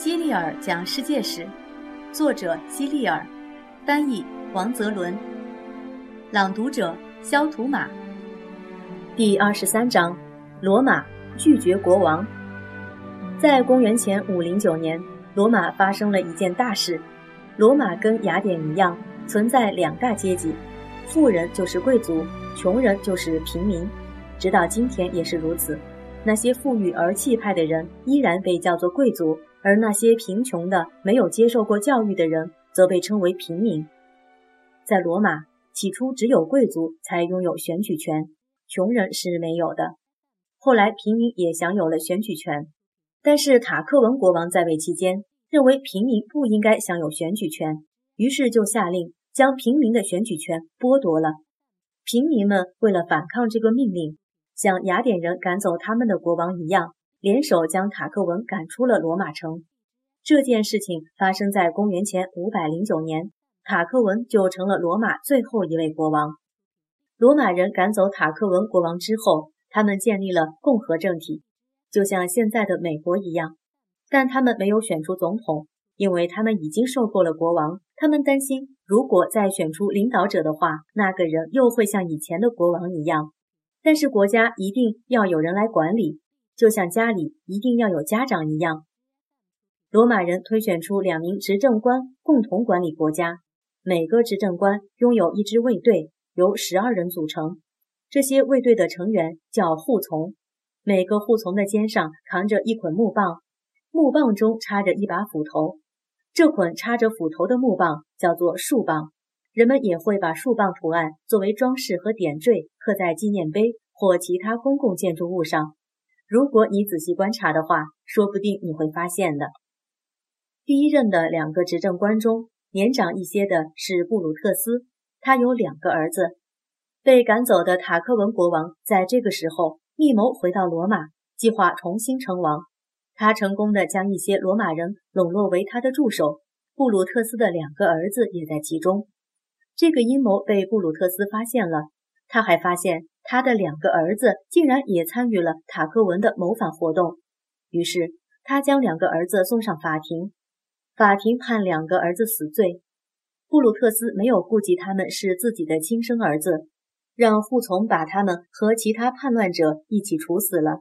希利尔讲世界史，作者希利尔，翻译王泽伦，朗读者肖图马。第二十三章：罗马拒绝国王。在公元前五零九年，罗马发生了一件大事。罗马跟雅典一样，存在两大阶级：富人就是贵族，穷人就是平民。直到今天也是如此。那些富裕而气派的人依然被叫做贵族。而那些贫穷的、没有接受过教育的人，则被称为平民。在罗马，起初只有贵族才拥有选举权，穷人是没有的。后来，平民也享有了选举权，但是塔克文国王在位期间，认为平民不应该享有选举权，于是就下令将平民的选举权剥夺了。平民们为了反抗这个命令，像雅典人赶走他们的国王一样。联手将塔克文赶出了罗马城。这件事情发生在公元前五百零九年，塔克文就成了罗马最后一位国王。罗马人赶走塔克文国王之后，他们建立了共和政体，就像现在的美国一样。但他们没有选出总统，因为他们已经受够了国王。他们担心，如果再选出领导者的话，那个人又会像以前的国王一样。但是国家一定要有人来管理。就像家里一定要有家长一样，罗马人推选出两名执政官共同管理国家。每个执政官拥有一支卫队，由十二人组成。这些卫队的成员叫护从，每个护从的肩上扛着一捆木棒，木棒中插着一把斧头。这捆插着斧头的木棒叫做树棒。人们也会把树棒图案作为装饰和点缀，刻在纪念碑或其他公共建筑物上。如果你仔细观察的话，说不定你会发现的。第一任的两个执政官中，年长一些的是布鲁特斯，他有两个儿子。被赶走的塔克文国王在这个时候密谋回到罗马，计划重新称王。他成功的将一些罗马人笼络为他的助手，布鲁特斯的两个儿子也在其中。这个阴谋被布鲁特斯发现了，他还发现。他的两个儿子竟然也参与了塔克文的谋反活动，于是他将两个儿子送上法庭，法庭判两个儿子死罪。布鲁特斯没有顾及他们是自己的亲生儿子，让护从把他们和其他叛乱者一起处死了。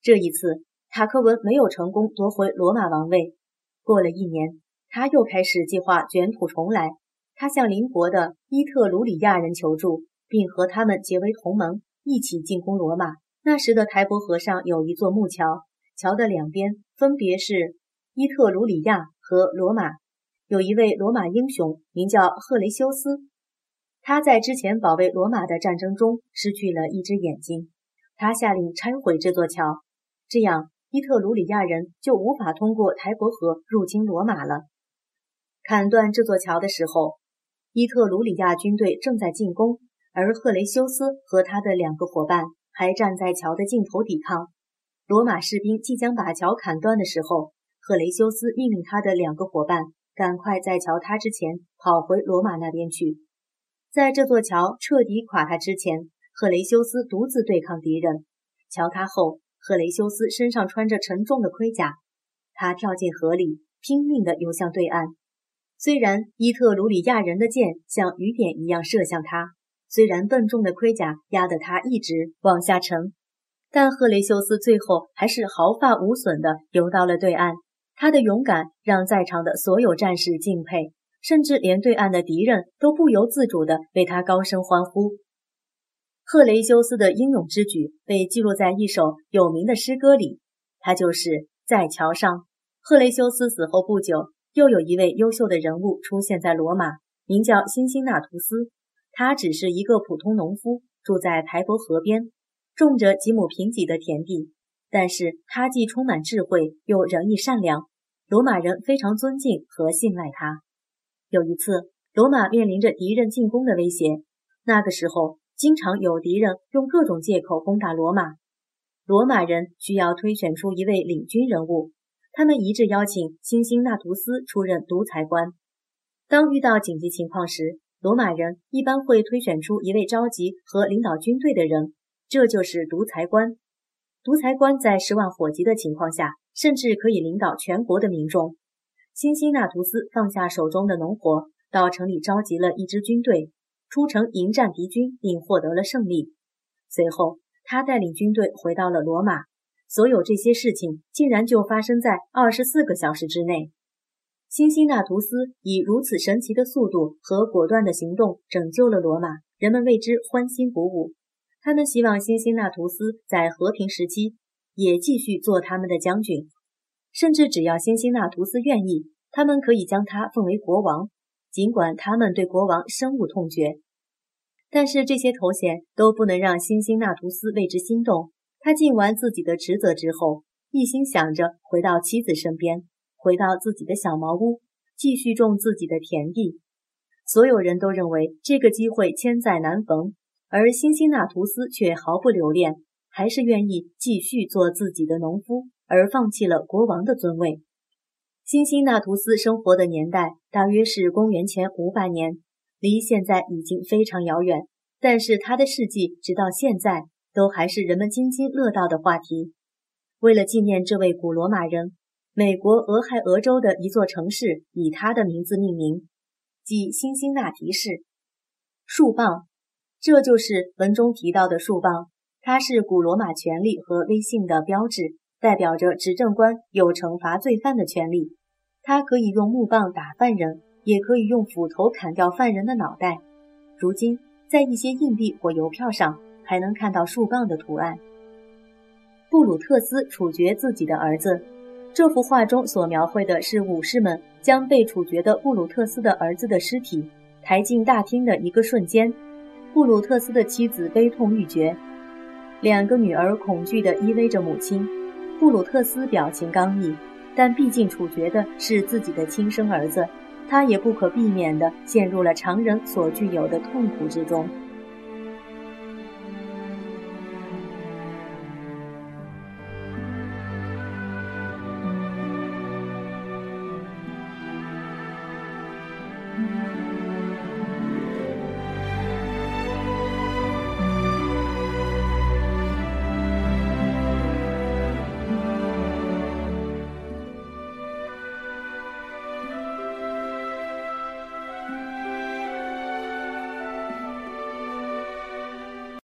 这一次，塔克文没有成功夺回罗马王位。过了一年，他又开始计划卷土重来。他向邻国的伊特鲁里亚人求助。并和他们结为同盟，一起进攻罗马。那时的台伯河上有一座木桥，桥的两边分别是伊特鲁里亚和罗马。有一位罗马英雄，名叫赫雷修斯，他在之前保卫罗马的战争中失去了一只眼睛。他下令拆毁这座桥，这样伊特鲁里亚人就无法通过台伯河入侵罗马了。砍断这座桥的时候，伊特鲁里亚军队正在进攻。而赫雷修斯和他的两个伙伴还站在桥的尽头抵抗。罗马士兵即将把桥砍断的时候，赫雷修斯命令他的两个伙伴赶快在桥塌之前跑回罗马那边去。在这座桥彻底垮塌之前，赫雷修斯独自对抗敌人。桥塌后，赫雷修斯身上穿着沉重的盔甲，他跳进河里，拼命地游向对岸。虽然伊特鲁里亚人的箭像雨点一样射向他。虽然笨重的盔甲压得他一直往下沉，但赫雷修斯最后还是毫发无损地游到了对岸。他的勇敢让在场的所有战士敬佩，甚至连对岸的敌人都不由自主地为他高声欢呼。赫雷修斯的英勇之举被记录在一首有名的诗歌里，他就是在桥上。赫雷修斯死后不久，又有一位优秀的人物出现在罗马，名叫辛辛那图斯。他只是一个普通农夫，住在台伯河边，种着几亩贫瘠的田地。但是他既充满智慧，又仁义善良，罗马人非常尊敬和信赖他。有一次，罗马面临着敌人进攻的威胁，那个时候经常有敌人用各种借口攻打罗马。罗马人需要推选出一位领军人物，他们一致邀请辛辛那图斯出任独裁官。当遇到紧急情况时，罗马人一般会推选出一位召集和领导军队的人，这就是独裁官。独裁官在十万火急的情况下，甚至可以领导全国的民众。辛辛那图斯放下手中的农活，到城里召集了一支军队，出城迎战敌军，并获得了胜利。随后，他带领军队回到了罗马。所有这些事情竟然就发生在二十四个小时之内。辛辛那图斯以如此神奇的速度和果断的行动拯救了罗马，人们为之欢欣鼓舞。他们希望辛辛那图斯在和平时期也继续做他们的将军，甚至只要辛辛那图斯愿意，他们可以将他奉为国王。尽管他们对国王深恶痛绝，但是这些头衔都不能让辛辛那图斯为之心动。他尽完自己的职责之后，一心想着回到妻子身边，回到自己的小茅屋，继续种自己的田地。所有人都认为这个机会千载难逢，而辛辛那图斯却毫不留恋，还是愿意继续做自己的农夫，而放弃了国王的尊位。辛辛那图斯生活的年代大约是公元前五百年，离现在已经非常遥远，但是他的事迹直到现在。都还是人们津津乐道的话题。为了纪念这位古罗马人，美国俄亥俄州的一座城市以他的名字命名，即辛辛那提市。树棒，这就是文中提到的树棒，它是古罗马权力和威信的标志，代表着执政官有惩罚罪犯的权利。他可以用木棒打犯人，也可以用斧头砍掉犯人的脑袋。如今，在一些硬币或邮票上。还能看到树杠的图案。布鲁特斯处决自己的儿子。这幅画中所描绘的是武士们将被处决的布鲁特斯的儿子的尸体抬进大厅的一个瞬间。布鲁特斯的妻子悲痛欲绝，两个女儿恐惧地依偎着母亲。布鲁特斯表情刚毅，但毕竟处决的是自己的亲生儿子，他也不可避免地陷入了常人所具有的痛苦之中。